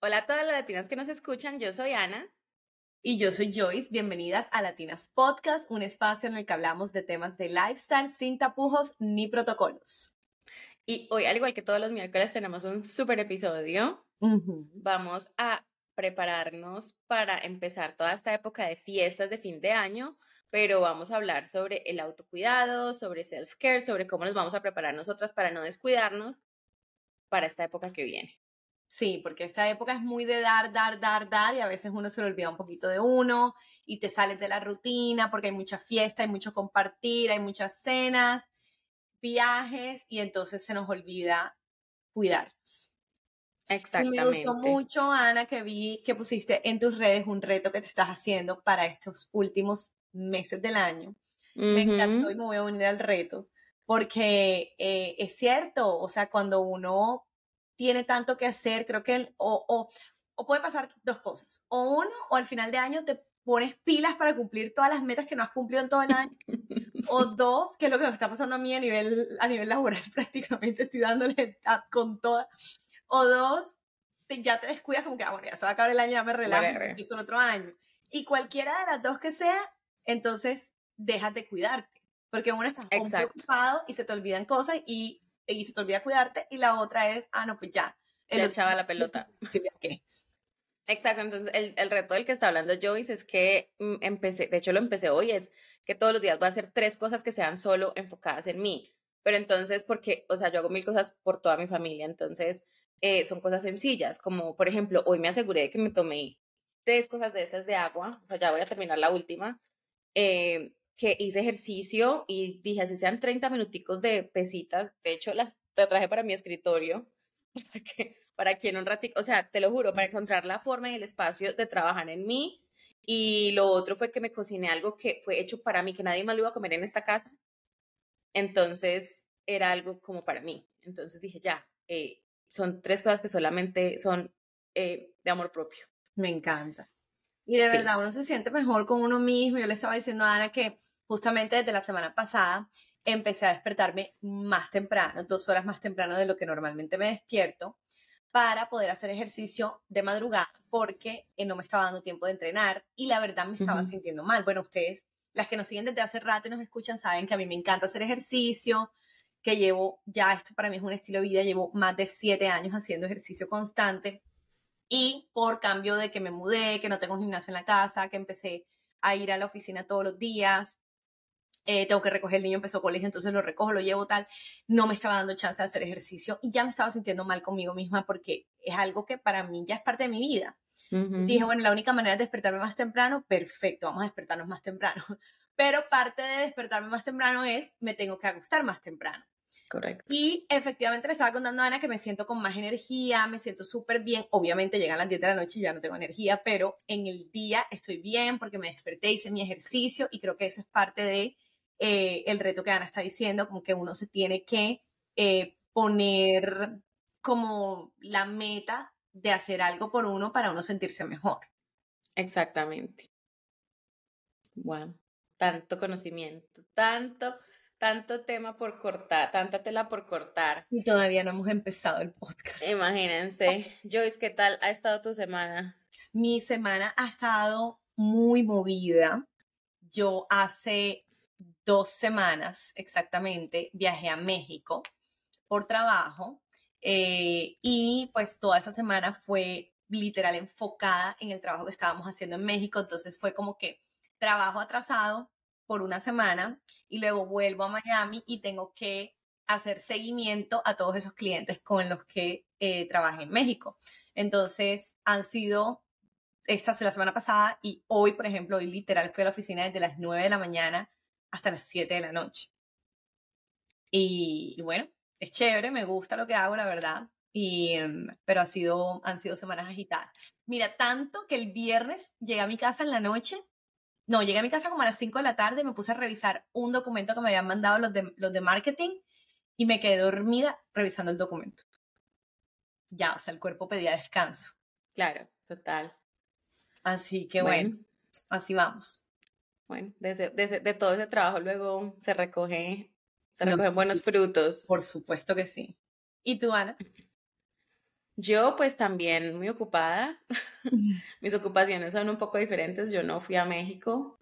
Hola a todas las latinas que nos escuchan, yo soy Ana. Y yo soy Joyce, bienvenidas a Latinas Podcast, un espacio en el que hablamos de temas de lifestyle sin tapujos ni protocolos. Y hoy, al igual que todos los miércoles, tenemos un super episodio. Vamos a prepararnos para empezar toda esta época de fiestas de fin de año, pero vamos a hablar sobre el autocuidado, sobre self-care, sobre cómo nos vamos a preparar nosotras para no descuidarnos para esta época que viene. Sí, porque esta época es muy de dar, dar, dar, dar y a veces uno se le olvida un poquito de uno y te sales de la rutina porque hay mucha fiesta, hay mucho compartir, hay muchas cenas, viajes y entonces se nos olvida cuidarnos. Exactamente. me gustó mucho, Ana, que vi que pusiste en tus redes un reto que te estás haciendo para estos últimos meses del año. Me encantó y me voy a unir al reto porque eh, es cierto, o sea, cuando uno tiene tanto que hacer, creo que, o, o, o puede pasar dos cosas, o uno, o al final de año te pones pilas para cumplir todas las metas que no has cumplido en todo el año. o dos, que es lo que me está pasando a mí a nivel, a nivel laboral, prácticamente estoy dándole con toda. O dos, ya te descuidas como que, ah, bueno, ya se va a acabar el año, ya me relajo, empiezo el otro año. Y cualquiera de las dos que sea, entonces déjate cuidarte. Porque uno está preocupado y se te olvidan cosas y y se te olvida cuidarte, y la otra es, ah, no, pues ya. El echaba la pelota. Sí, ¿qué? Exacto, entonces el, el, reto del que está hablando Joyce es que mm, empecé, de hecho lo empecé hoy, es que todos los días voy a hacer tres cosas que sean solo enfocadas en mí. Pero entonces, porque, o sea, yo hago mil cosas por toda mi familia, entonces eh, son cosas sencillas, como por ejemplo, hoy me aseguré de que me tomé tres cosas de estas de agua, o sea, ya voy a terminar la última. Eh, que hice ejercicio y dije, así sean 30 minuticos de pesitas, de hecho las traje para mi escritorio, para que, para que en un ratito, o sea, te lo juro, para encontrar la forma y el espacio de trabajar en mí. Y lo otro fue que me cociné algo que fue hecho para mí, que nadie más lo iba a comer en esta casa. Entonces era algo como para mí. Entonces dije, ya, eh, son tres cosas que solamente son eh, de amor propio. Me encanta. Y de verdad, uno se siente mejor con uno mismo. Yo le estaba diciendo a Ana que justamente desde la semana pasada empecé a despertarme más temprano, dos horas más temprano de lo que normalmente me despierto, para poder hacer ejercicio de madrugada, porque eh, no me estaba dando tiempo de entrenar y la verdad me estaba sintiendo mal. Bueno, ustedes, las que nos siguen desde hace rato y nos escuchan, saben que a mí me encanta hacer ejercicio, que llevo, ya esto para mí es un estilo de vida, llevo más de siete años haciendo ejercicio constante y por cambio de que me mudé, que no tengo gimnasio en la casa, que empecé a ir a la oficina todos los días, eh, tengo que recoger el niño, empezó colegio, entonces lo recojo, lo llevo tal, no me estaba dando chance de hacer ejercicio y ya me estaba sintiendo mal conmigo misma porque es algo que para mí ya es parte de mi vida. Dije, bueno, la única manera de despertarme más temprano, perfecto, vamos a despertarnos más temprano. Pero parte de despertarme más temprano es, me tengo que acostar más temprano. Correcto. Y efectivamente le estaba contando a Ana que me siento con más energía, me siento súper bien. Obviamente llegan las 10 de la noche y ya no tengo energía, pero en el día estoy bien porque me desperté, hice mi ejercicio y creo que eso es parte de eh, el reto que Ana está diciendo, como que uno se tiene que eh, poner como la meta de hacer algo por uno para uno sentirse mejor. Exactamente. Bueno, tanto conocimiento, tanto, tanto tema por cortar, tanta tela por cortar. Y todavía no hemos empezado el podcast. Imagínense. Joyce, ¿qué tal ha estado tu semana? Mi semana ha estado muy movida. Yo hace dos semanas exactamente viajé a México por trabajo eh, y pues toda esa semana fue literal enfocada en el trabajo que estábamos haciendo en México, entonces fue como que trabajo atrasado por una semana y luego vuelvo a Miami y tengo que hacer seguimiento a todos esos clientes con los que eh, trabajé en México. Entonces han sido esta la semana pasada y hoy, por ejemplo, hoy literal fui a la oficina desde las 9 de la mañana hasta las 7 de la noche. Y, bueno, es chévere, me gusta lo que hago, la verdad. Y, em, pero ha sido, han sido semanas agitadas. Mira, tanto que el viernes llegué a mi casa en la noche. No, llegué a mi casa como a las 5 de la tarde, me puse a revisar un documento que me habían mandado los de, los de marketing y me quedé dormida revisando el documento. Ya, o sea, el cuerpo pedía descanso. Claro, total. Así que bueno así vamos. Bueno, de todo ese trabajo luego se recoge, se recogen buenos frutos. Por supuesto que sí. ¿Y tú, Ana? Yo pues también muy ocupada. Mis ocupaciones son un poco diferentes. Yo no fui a México.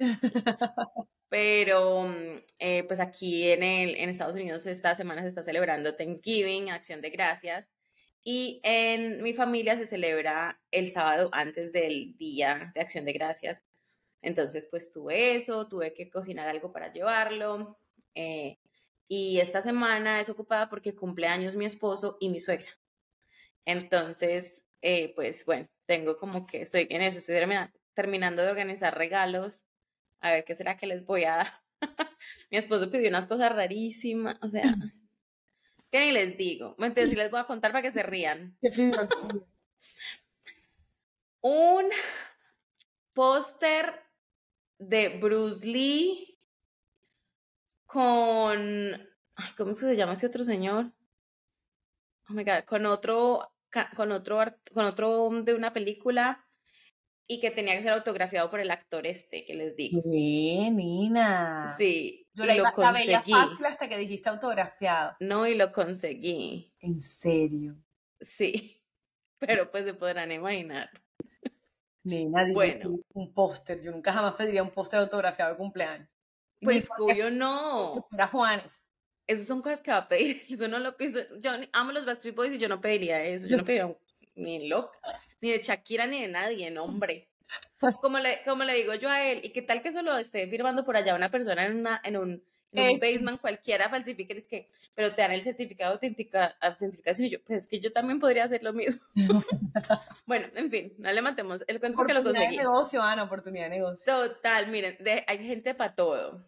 Pero mm, eh, pues aquí en, el, en Estados Unidos esta semana se está celebrando Thanksgiving, Acción de Gracias. Y en mi familia se celebra el sábado antes del día de Acción de Gracias. Entonces pues tuve eso, tuve que cocinar algo para llevarlo. Eh, y esta semana es ocupada porque cumple años mi esposo y mi suegra. Entonces, eh, pues bueno, tengo como que estoy en eso, estoy terminando de organizar regalos. A ver qué será que les voy a dar. mi esposo pidió unas cosas rarísimas, o sea, que ni les digo. Entonces, sí les voy a contar para que se rían. Un póster de Bruce Lee con. ¿Cómo se llama ese otro señor? Oh my God, con otro, con otro, con otro de una película y que tenía que ser autografiado por el actor este que les digo. ¿Qué, Nina? Sí, Yo y lo conseguí. hasta que dijiste autografiado. No, y lo conseguí. ¿En serio? Sí, pero pues se podrán imaginar. Nina, bueno. un póster. Yo nunca jamás pediría un póster autografiado de cumpleaños. Pues cuyo no. Era Juanes. Esas son cosas que va a pedir. Eso no lo pienso. Yo amo los Backstreet Boys y yo no pediría eso. Yo no pediría ni loca, ni de Shakira, ni de nadie, hombre. Como le, como le digo yo a él, ¿y qué tal que solo esté firmando por allá una persona en, una, en un, en un basement cualquiera falsifique, que, pero te dan el certificado de autenticación y yo, pues es que yo también podría hacer lo mismo. bueno, en fin, no le matemos el cuento que lo conseguí. Oportunidad de negocio, Ana, oportunidad de negocio. Total, miren, hay gente para todo.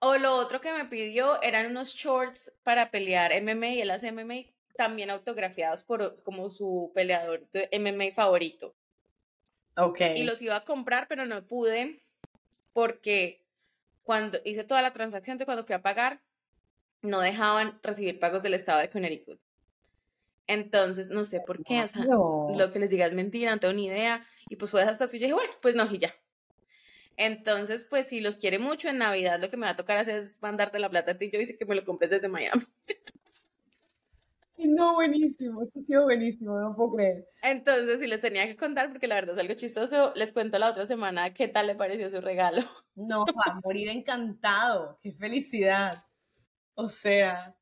O lo otro que me pidió eran unos shorts para pelear MMA y él hace MMA también autografiados por como su peleador de MMA favorito. Ok. Y los iba a comprar, pero no pude porque cuando hice toda la transacción de cuando fui a pagar, no dejaban recibir pagos del estado de Connecticut. Entonces, no sé por qué, o sea, lo que les diga es mentira, no tengo ni idea. Y pues fue esas cosas y yo dije, bueno, pues no, y ya. Entonces, pues si los quiere mucho en Navidad, lo que me va a tocar hacer es mandarte la plata a ti. Yo dice que me lo compres desde Miami. No, buenísimo, esto ha sido buenísimo, no puedo creer. Entonces, si les tenía que contar, porque la verdad es algo chistoso, les cuento la otra semana qué tal le pareció su regalo. No, va a morir encantado, qué felicidad. O sea.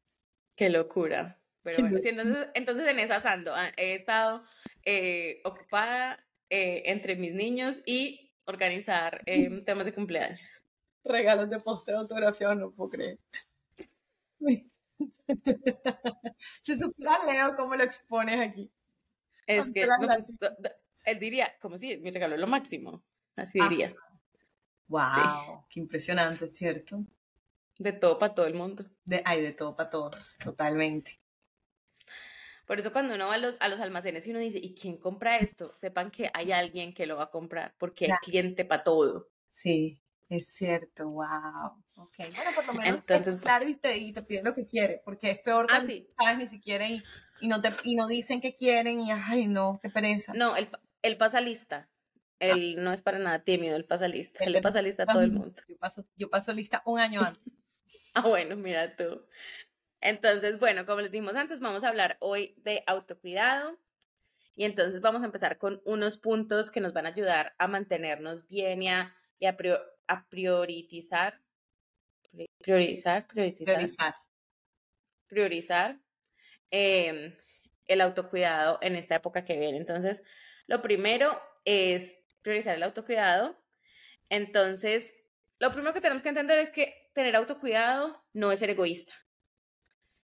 Qué locura. Pero bueno, sí, entonces, entonces en esa ando. Ah, he estado eh, ocupada eh, entre mis niños y organizar em, temas de cumpleaños. Regalos de postre autografiado, no puedo creer. Se supera Leo cómo lo expones aquí. Es que pues, él diría, como si mi regalo es lo máximo. Así ah. diría. Wow, qué impresionante, ¿cierto? De todo para todo el mundo. De, hay de todo para todos, totalmente. Por eso cuando uno va a los, a los almacenes y uno dice, ¿y quién compra esto? Sepan que hay alguien que lo va a comprar, porque hay cliente para todo. Sí, es cierto, wow. Okay. Bueno, por lo menos Entonces, es claro y te, y te piden lo que quiere, porque es peor ah, sí. ni siquiera y, y, no te, y no dicen que quieren y ay no, qué pereza. No, él, él pasa lista. Ah. Él no es para nada tímido, él pasa lista. Él le pasa lista a todo el mundo. Yo paso, yo paso lista un año antes. ah, bueno, mira tú. Entonces, bueno, como les dijimos antes, vamos a hablar hoy de autocuidado. Y entonces vamos a empezar con unos puntos que nos van a ayudar a mantenernos bien y a, priorizar, priorizar, priorizar, priorizar, em, el autocuidado en esta época que viene. Entonces, lo primero es priorizar el autocuidado. Entonces, lo primero que tenemos que entender es que tener autocuidado no es ser egoísta.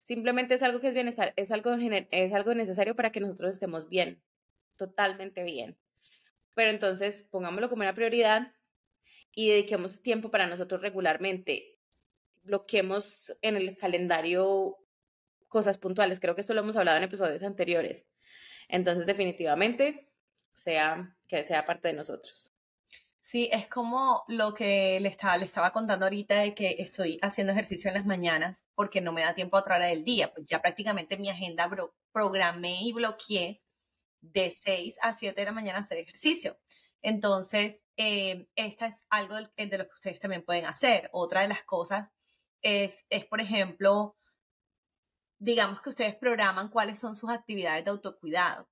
Simplemente es algo que es bienestar, es algo, es algo necesario para que nosotros estemos bien, totalmente bien. Pero entonces pongámoslo como una prioridad y dediquemos tiempo para nosotros regularmente. Bloquemos en el calendario cosas puntuales. Creo que esto lo hemos hablado en episodios anteriores. Entonces, definitivamente, sea que sea parte de nosotros. Sí, es como lo que le estaba, le estaba contando ahorita de que estoy haciendo ejercicio en las mañanas porque no me da tiempo a otra hora del día. Pues ya prácticamente mi agenda programé y bloqueé de 6 a 7 de la mañana hacer ejercicio. Entonces, eh, esta es algo de, lo que ustedes también pueden hacer. Otra de las cosas es, es por ejemplo, digamos que ustedes programan cuáles son sus actividades de autocuidado.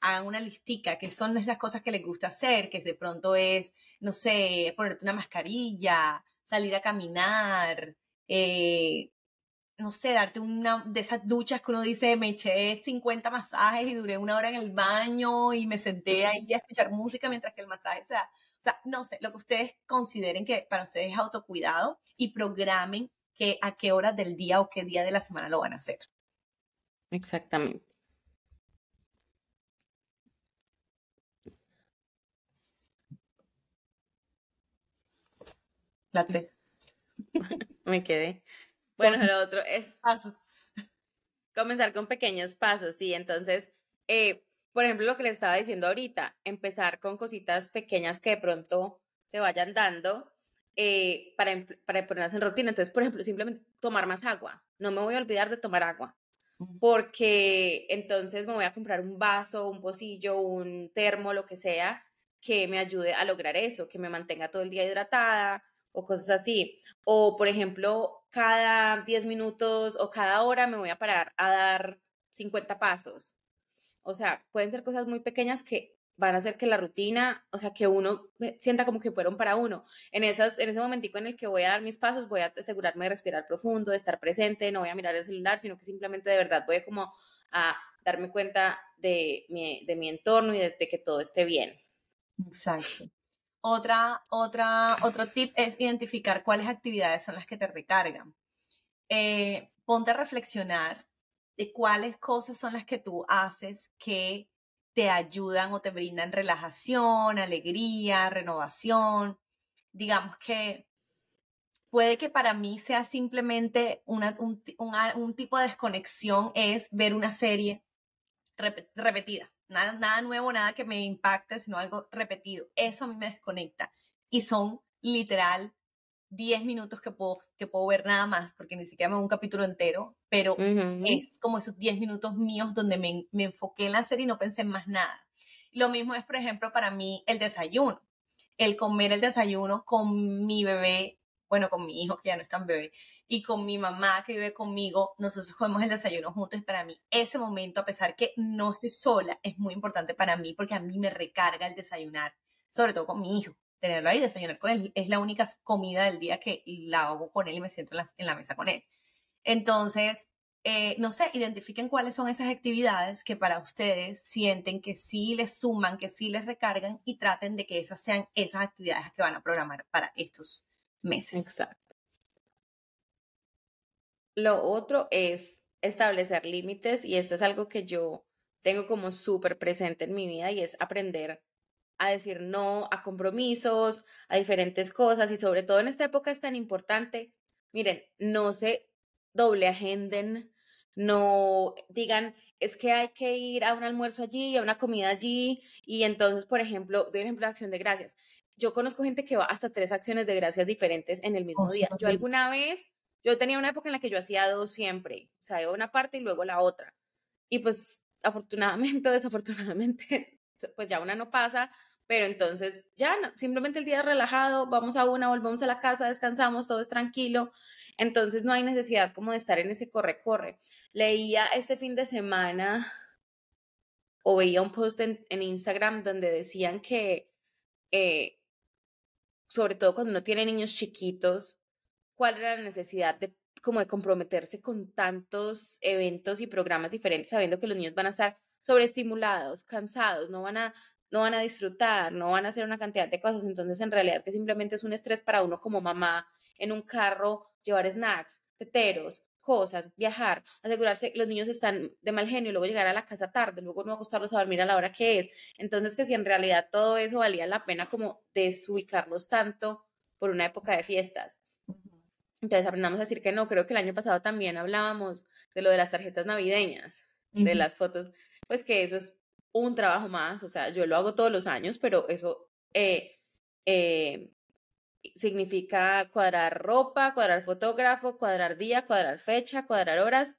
Hagan una listica, que son esas cosas que les gusta hacer, que de pronto es, no sé, ponerte una mascarilla, salir a caminar, eh, no sé, darte una de esas duchas que uno dice, me eché 50 masajes y duré una hora en el baño y me senté ahí a escuchar música mientras que el masaje se da. O sea, no sé, lo que ustedes consideren que para ustedes es autocuidado y programen que a qué hora del día o qué día de la semana lo van a hacer. Exactamente. La tres. Me quedé. Bueno, lo otro es pasos. comenzar con pequeños pasos, sí. Entonces, eh, por ejemplo, lo que les estaba diciendo ahorita, empezar con cositas pequeñas que de pronto se vayan dando eh, para, para ponerlas en rutina. Entonces, por ejemplo, simplemente tomar más agua. No me voy a olvidar de tomar agua porque entonces me voy a comprar un vaso, un pocillo, un termo, lo que sea, que me ayude a lograr eso, que me mantenga todo el día hidratada o cosas así. O, por ejemplo, cada 10 minutos o cada hora me voy a parar a dar 50 pasos. O sea, pueden ser cosas muy pequeñas que van a hacer que la rutina, o sea, que uno sienta como que fueron para uno. En, en ese momentico en el que voy a dar mis pasos, voy a asegurarme de respirar profundo, de estar presente, no voy a mirar el celular, sino que simplemente de verdad voy como a darme cuenta de mi, de mi entorno y de, que todo esté bien. Exacto. Otra, otra, otro tip es identificar cuáles actividades son las que te recargan. Eh, ponte a reflexionar de cuáles cosas son las que tú haces que te ayudan o te brindan relajación, alegría, renovación. Digamos que puede que para mí sea simplemente una, un, tipo de desconexión, es ver una serie repetida. Nada, nada nuevo, nada que me impacte, sino algo repetido. Eso a mí me desconecta. Y son literal 10 minutos que puedo, que puedo ver nada más, porque ni siquiera me veo un capítulo entero, pero es como esos 10 minutos míos donde me, me, enfoqué en la serie y no pensé en más nada. Lo mismo es, por ejemplo, para mí el desayuno. El comer el desayuno con mi bebé, bueno, con mi hijo que ya no es tan bebé, y con mi mamá que vive conmigo, nosotros comemos el desayuno juntos y para mí ese momento, a pesar que no estoy sola, es muy importante para mí porque a mí me recarga el desayunar, sobre todo con mi hijo tenerlo ahí, desayunar con él. Es la única comida del día que la hago con él y me siento en la, mesa con él. Entonces, eh, no sé, identifiquen cuáles son esas actividades que para ustedes sienten que sí les suman, que sí les recargan y traten de que esas sean esas actividades que van a programar para estos meses. Exacto. Lo otro es establecer límites y esto es algo que yo tengo como súper presente en mi vida y es aprender a decir no a compromisos, a diferentes cosas y sobre todo en esta época es tan importante, miren, no se doble agenden, no digan, es que hay que ir a un almuerzo allí, a una comida allí y entonces, por ejemplo, doy un ejemplo de acción de gracias. Yo conozco gente que va hasta tres acciones de gracias diferentes en el mismo día. Yo alguna vez, yo tenía una época en la que yo hacía dos siempre, o sea, una parte y luego la otra. Y pues afortunadamente desafortunadamente, pues ya una no pasa, pero entonces ya simplemente el día relajado, vamos a una, volvemos a la casa, descansamos, todo es tranquilo, entonces no hay necesidad como de estar en ese corre-corre. Leía este fin de semana o veía un post en, Instagram donde decían que, eh, sobre todo cuando uno tiene niños chiquitos, cuál era la necesidad de como de comprometerse con tantos eventos y programas diferentes, sabiendo que los niños van a estar sobreestimulados, cansados, no van a no van a disfrutar, no van a hacer una cantidad de cosas, entonces en realidad que simplemente es un estrés para uno como mamá en un carro, llevar snacks, teteros, cosas, viajar, asegurarse que los niños están de mal genio, luego llegar a la casa tarde, luego no acostarlos a dormir a la hora que es. Entonces, que si en realidad todo eso valía la pena como desubicarlos tanto por una época de fiestas. Entonces aprendamos a decir que no. Creo que el año pasado también hablábamos de lo de las tarjetas navideñas, de las fotos, pues que eso es un trabajo más, o sea, yo lo hago todos los años, pero eso eh, eh, significa cuadrar ropa, cuadrar fotógrafo, cuadrar día, cuadrar fecha, cuadrar horas.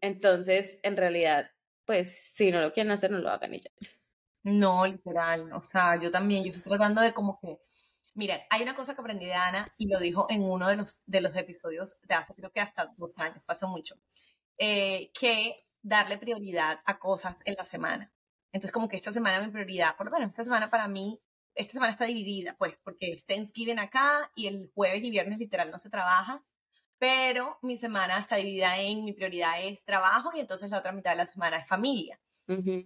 Entonces, en realidad, pues si no lo quieren hacer, no lo hagan y ya. No, literal. O sea, yo también, yo estoy tratando de como que, mira, hay una cosa que aprendí de Ana y lo dijo en uno de los, de los episodios de hace creo que hasta dos años, pasó mucho. eh, que darle prioridad a cosas en la semana. Entonces, como que esta semana mi prioridad, por lo menos esta semana para mí, esta semana está dividida, pues, porque es Thanksgiving acá y el jueves y viernes literal no se trabaja, pero mi semana está dividida en mi prioridad es trabajo y entonces la otra mitad de la semana es familia.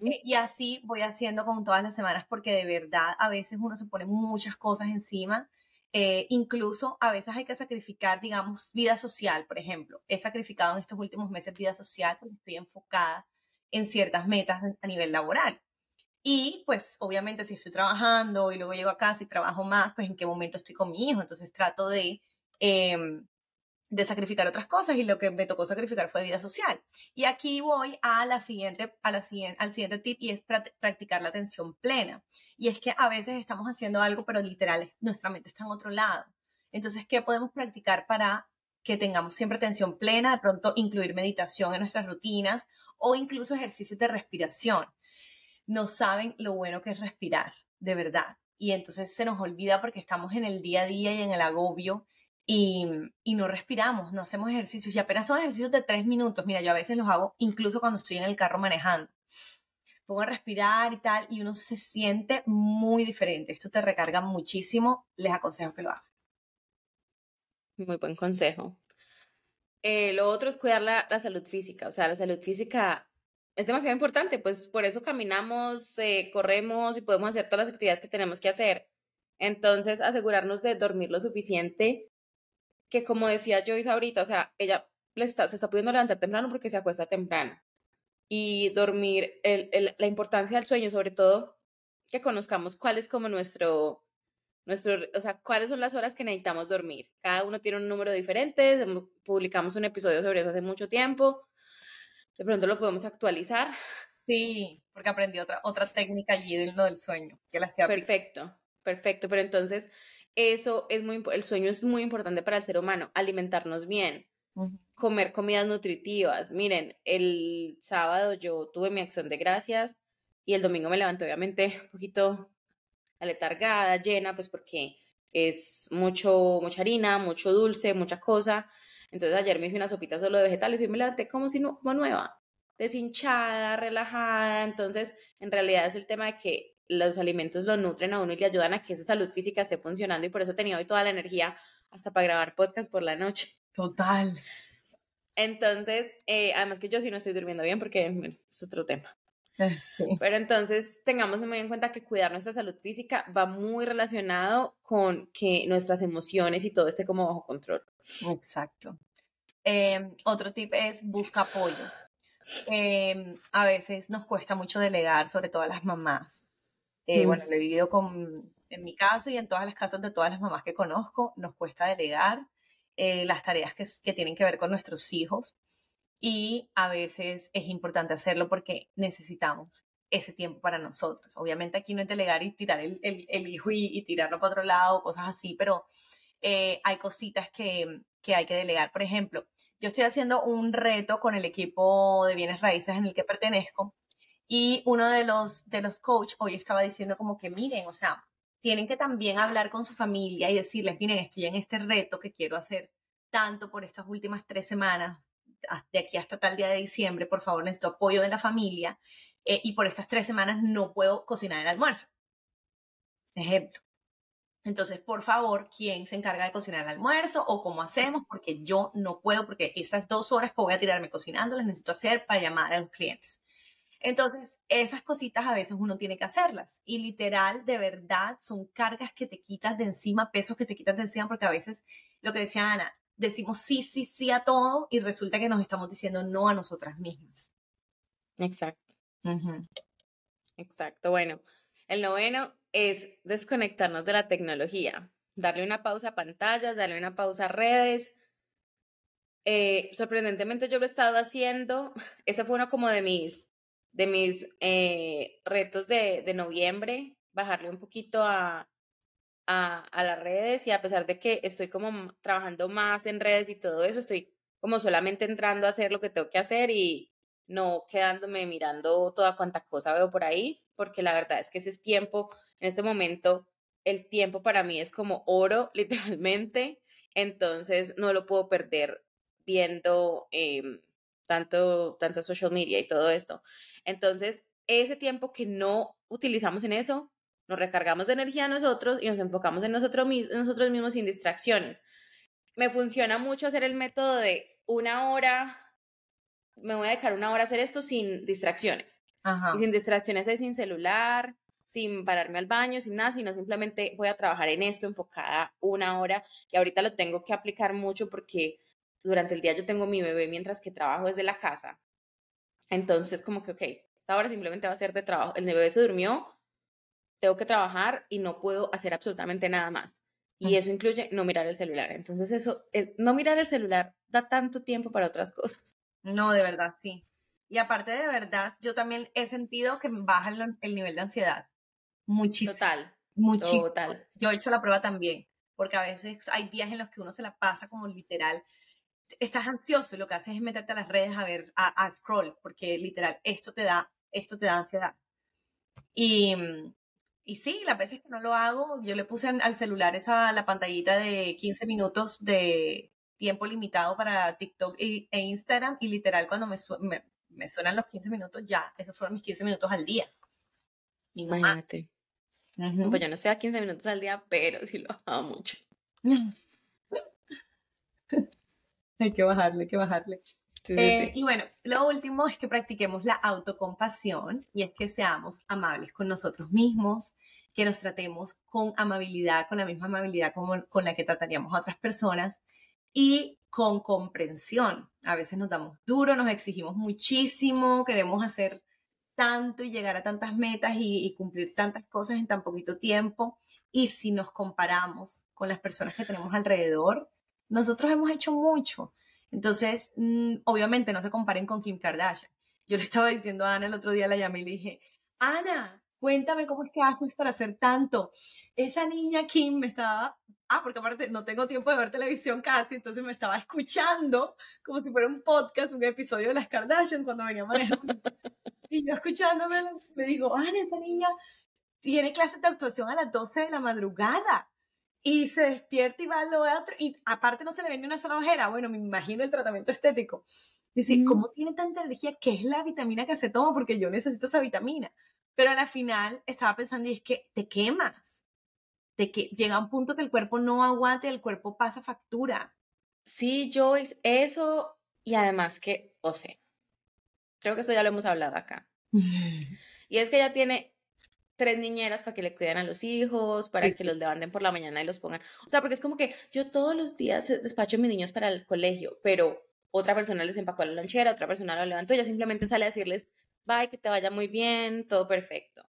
Eh, y así voy haciendo con todas las semanas porque de verdad a veces uno se pone muchas cosas encima. Eh, incluso a veces hay que sacrificar, digamos, vida social, por ejemplo. He sacrificado en estos últimos meses vida social porque estoy enfocada en ciertas metas a nivel laboral. Y pues obviamente si estoy trabajando y luego llego a casa y trabajo más, pues en qué momento estoy con mi hijo. Entonces trato de, em, de sacrificar otras cosas y lo que me tocó sacrificar fue vida social. Y aquí voy a la siguiente, a la siguiente, al siguiente tip y es practicar la atención plena. Y es que a veces estamos haciendo algo, pero literal nuestra mente está en otro lado. Entonces, ¿qué podemos practicar para que tengamos siempre atención plena? De pronto incluir meditación en nuestras rutinas o incluso ejercicios de respiración no saben lo bueno que es respirar, de verdad. Y entonces se nos olvida porque estamos en el día a día y en el agobio y, no respiramos, no hacemos ejercicios y apenas son ejercicios de tres minutos. Mira, yo a veces los hago incluso cuando estoy en el carro manejando. Pongo a respirar y tal y uno se siente muy diferente. Esto te recarga muchísimo. Les aconsejo que lo hagan. Muy buen consejo. Eh, lo otro es cuidar la, salud física. O sea, la salud física es demasiado importante, pues por eso caminamos, eh, corremos y podemos hacer todas las actividades que tenemos que hacer. Entonces, asegurarnos de dormir lo suficiente, que como decía Joyce ahorita, o sea, ella le está, se está pudiendo levantar temprano porque se acuesta temprano. Y dormir, el, la importancia del sueño, sobre todo, que conozcamos cuál es como nuestro, nuestro, o sea, cuáles son las horas que necesitamos dormir. Cada uno tiene un número diferente, publicamos un episodio sobre eso hace mucho tiempo, de pronto lo podemos actualizar. Sí, porque aprendí otra, otra técnica allí del, del sueño, que la hacía Perfecto, perfecto. Pero entonces, eso es muy, el sueño es muy importante para el ser humano, alimentarnos bien, comer comidas nutritivas. Miren, el sábado yo tuve mi acción de gracias y el domingo me levanté obviamente un poquito aletargada, llena, pues porque es mucho, mucha harina, mucho dulce, mucha cosa. Entonces ayer me hice una sopita solo de vegetales y me levanté como si no, como nueva, deshinchada, relajada. Entonces, en realidad es el tema de que los alimentos lo nutren a uno y le ayudan a que esa salud física esté funcionando y por eso he tenido hoy toda la energía hasta para grabar podcast por la noche. Total. Entonces, eh, además que yo sí no estoy durmiendo bien porque es otro tema. Sí. Pero entonces tengamos muy en cuenta que cuidar nuestra salud física va muy relacionado con que nuestras emociones y todo esté como bajo control. Exacto. Em, otro tip es busca apoyo. Em, a veces nos cuesta mucho delegar, sobre todo a las mamás. Eh, bueno, lo he vivido con, en mi caso y en todos los casos de todas las mamás que conozco, nos cuesta delegar eh, las tareas que, que tienen que ver con nuestros hijos y a veces es importante hacerlo porque necesitamos ese tiempo para nosotros. Obviamente aquí no es delegar y tirar el, el, hijo y, tirarlo para otro lado, cosas así, pero eh, hay cositas que, que hay que delegar. Por ejemplo, yo estoy haciendo un reto con el equipo de bienes raíces en el que pertenezco y uno de los, de los coach hoy estaba diciendo como que miren, o sea, tienen que también hablar con su familia y decirles, miren, estoy en este reto que quiero hacer tanto por estas últimas tres semanas, de aquí hasta tal día de diciembre, por favor, necesito apoyo de la familia eh, y por estas tres semanas no puedo cocinar el almuerzo. Ejemplo. Entonces, por favor, ¿quién se encarga de cocinar el almuerzo o cómo hacemos? Porque yo no puedo, porque esas dos horas que voy a tirarme cocinando las necesito hacer para llamar a los clientes. Entonces, esas cositas a veces uno tiene que hacerlas. Y literal, de verdad, son cargas que te quitas de encima, pesos que te quitas de encima, porque a veces, lo que decía Ana, decimos sí, sí, sí a todo y resulta que nos estamos diciendo no a nosotras mismas. Exacto. Exacto. Bueno, el noveno es desconectarnos de la tecnología, darle una pausa a pantallas, darle una pausa a redes. Eh, sorprendentemente yo lo he estado haciendo. Ese fue uno como de mis, de mis eh, retos de, de noviembre, bajarle un poquito a, a, las redes y a pesar de que estoy como trabajando más en redes y todo eso, estoy como solamente entrando a hacer lo que tengo que hacer y no quedándome mirando toda cuanta cosa veo por ahí, porque la verdad es que ese es tiempo, en este momento el tiempo para mí es como oro, literalmente, entonces no lo puedo perder viendo em, tanto, tanta social media y todo esto. Entonces, ese tiempo que no utilizamos en eso, nos recargamos de energía nosotros y nos enfocamos en nosotros, nosotros mismos sin distracciones. Me funciona mucho hacer el método de una hora, me voy a dedicar una hora a hacer esto sin distracciones. Y sin distracciones es sin celular, sin pararme al baño, sin nada, sino simplemente voy a trabajar en esto enfocada una hora y ahorita lo tengo que aplicar mucho porque durante el día yo tengo mi bebé mientras que trabajo desde la casa. Entonces, como que, ok, esta hora simplemente va a ser de trabajo. El bebé se durmió, tengo que trabajar y no puedo hacer absolutamente nada más. Y eso incluye no mirar el celular. Entonces, eso, no mirar el celular da tanto tiempo para otras cosas. No, de verdad, sí. Y aparte de verdad, yo también he sentido que baja el, nivel de ansiedad. Muchísimo. Total. Muchísimo. Total. Yo he hecho la prueba también, porque a veces hay días en los que uno se la pasa como literal. Estás ansioso y lo que haces es meterte a las redes a ver, a, a scroll, porque literal, esto te da, esto te da ansiedad. Y, y sí, las veces que no lo hago, yo le puse al celular esa la pantallita de 15 minutos de tiempo limitado para TikTok e, Instagram y literal cuando me, me, suenan los 15 minutos ya, esos fueron mis 15 minutos al día. Y no más. Pues yo no sé a 15 minutos al día, pero sí lo hago mucho. hay que bajarle, hay que bajarle. Eh, y bueno, lo último es que practiquemos la autocompasión y es que seamos amables con nosotros mismos, que nos tratemos con amabilidad, con la misma amabilidad como, con la que trataríamos a otras personas y con comprensión. A veces nos damos duro, nos exigimos muchísimo, queremos hacer tanto y llegar a tantas metas y, cumplir tantas cosas en tan poquito tiempo. Y si nos comparamos con las personas que tenemos alrededor, nosotros hemos hecho mucho. Entonces, mm, obviamente no se comparen con Kim Kardashian. Yo le estaba diciendo a Ana el otro día, la llamé y le dije, Ana, cuéntame cómo es que haces para hacer tanto. Esa niña Kim me estaba, ah, porque aparte no tengo tiempo de ver televisión casi, entonces me estaba escuchando como si fuera un podcast, un episodio de las Kardashian cuando venía manejando. y yo escuchándome, me digo, Ana, esa niña tiene clases de actuación a las 12 de la madrugada y se despierta y va a lo otro, y aparte no se le vende una sola ojera, bueno, me imagino el tratamiento estético. Dice, mm. ¿cómo tiene tanta energía? ¿Qué es la vitamina que se toma? Porque yo necesito esa vitamina. Pero a la final estaba pensando, y es que te quemas. De que llega un punto que el cuerpo no aguante, el cuerpo pasa factura. Sí, Joyce, eso, y además que, o sea, creo que eso ya lo hemos hablado acá. y es que ella tiene tres niñeras para que le cuiden a los hijos, para que los levanten por la mañana y los pongan. O sea, porque es como que yo todos los días despacho a mis niños para el colegio, pero otra persona les empacó la lonchera, otra persona lo levantó, ella simplemente sale a decirles, bye, que te vaya muy bien, todo perfecto.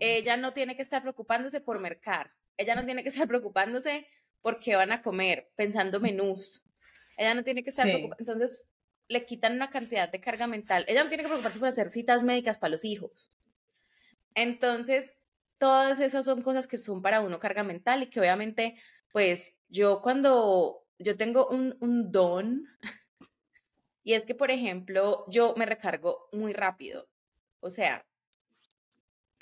Ella no tiene que estar preocupándose por mercar, ella no tiene que estar preocupándose por qué van a comer, pensando menús. Ella no tiene que estar preocupada. Entonces, le quitan una cantidad de carga mental. Ella no tiene que preocuparse por hacer citas médicas para los hijos. Entonces, todas esas son cosas que son para uno carga mental y que obviamente, pues yo cuando yo tengo un, un don, y es que, por ejemplo, yo me recargo muy rápido. O sea,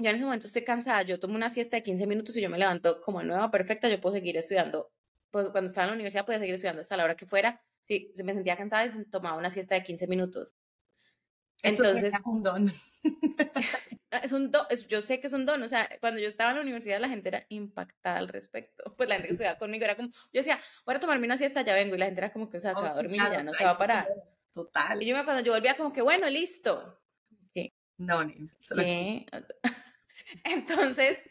yo en ese momento estoy cansada, yo tomo una siesta de 15 minutos y yo me levanto como nueva, perfecta, yo puedo seguir estudiando. Pues cuando estaba en la universidad podía seguir estudiando hasta la hora que fuera. Si me sentía cansada, tomaba una siesta de 15 minutos. Entonces, es un don. es un don, yo sé que es un don, o sea, cuando yo estaba en la universidad la gente era impactada al respecto, pues la gente que estudiaba conmigo era como, yo decía, voy a tomarme una siesta, ya vengo, y la gente era como que, o sea, se va a dormir, ya no se va a parar. Total. Y yo cuando yo volvía como que, bueno, listo. ¿Qué? No, ni, solo Entonces,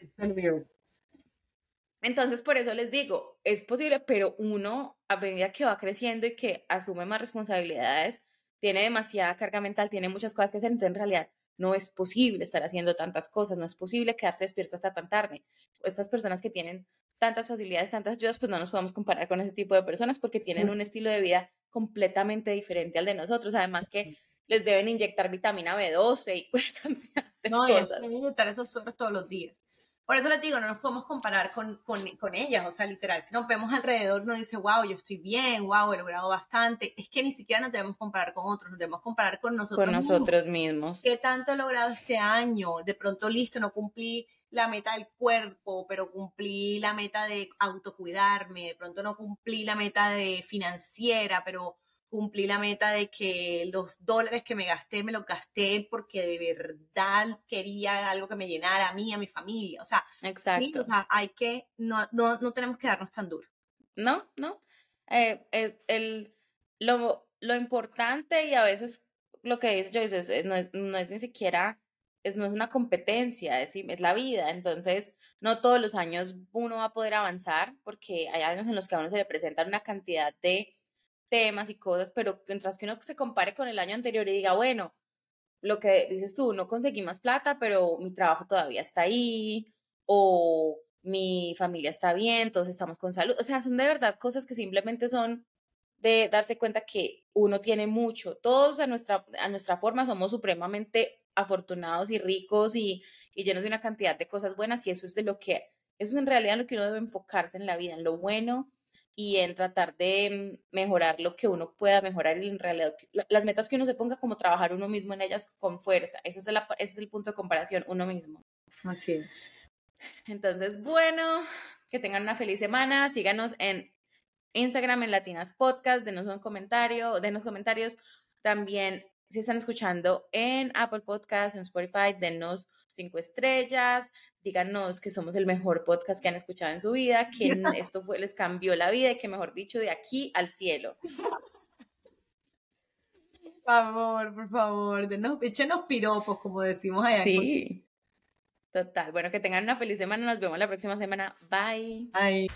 entonces, por eso les digo, es posible, pero uno, a medida que va creciendo y que asume más responsabilidades, tiene demasiada carga mental, tiene muchas cosas que hacer, entonces en realidad no es posible estar haciendo tantas cosas, no es posible quedarse despierto hasta tan tarde. Estas personas que tienen tantas facilidades, tantas ayudas, pues no nos podemos comparar con ese tipo de personas porque tienen un estilo de vida completamente diferente al de nosotros, además que les deben inyectar vitamina B12 y cuestan no, cosas. No, inyectar esos soros todos los días. Por eso les digo, no nos podemos comparar con, con, con, ellas, o sea, literal, si nos vemos alrededor, no dice, wow, yo estoy bien, wow, he logrado bastante. Es que ni siquiera nos debemos comparar con otros, nos debemos comparar con nosotros Con nosotros mismos. ¿Qué tanto he logrado este año? De pronto, listo, no cumplí la meta del cuerpo, pero cumplí la meta de autocuidarme, de pronto no cumplí la meta de financiera, pero cumplí la meta de que los dólares que me gasté, me los gasté porque de verdad quería algo que me llenara a mí, a mi familia. O sea, Exacto. o sea hay que, no, no, no tenemos que darnos tan duro. No, no. Eh, eh, el, lo, lo importante y a veces lo que dice yo es, no, es, no es ni siquiera, es, no es una competencia, es, es la vida. Entonces, no todos los años uno va a poder avanzar porque hay años en los que a uno se le presentan una cantidad de temas y cosas, pero mientras que uno se compare con el año anterior y diga, bueno, lo que dices tú, no conseguí más plata, pero mi trabajo todavía está ahí, o mi familia está bien, todos estamos con salud. O sea, son de verdad cosas que simplemente son de darse cuenta que uno tiene mucho. Todos a nuestra, a nuestra forma somos supremamente afortunados y ricos y, llenos de una cantidad de cosas buenas y eso es de lo que, eso es en realidad lo que uno debe enfocarse en la vida, en lo bueno y en tratar de mejorar lo que uno pueda mejorar y en realidad las metas que uno se ponga como trabajar uno mismo en ellas con fuerza. Ese es el, ese es el punto de comparación, uno mismo. Así es. Entonces, bueno, que tengan una feliz semana. Síganos en Instagram, en Latinas Podcast. Denos un comentario, denos comentarios. También, si están escuchando en Apple Podcast, en Spotify, denos cinco estrellas. Díganos que somos el mejor podcast que han escuchado en su vida, que esto fue, les cambió la vida y que, mejor dicho, de aquí al cielo. Por favor, por favor, denos, échenos piropos, como decimos allá. Sí. Total. Bueno, que tengan una feliz semana. Nos vemos la próxima semana. Bye. Bye.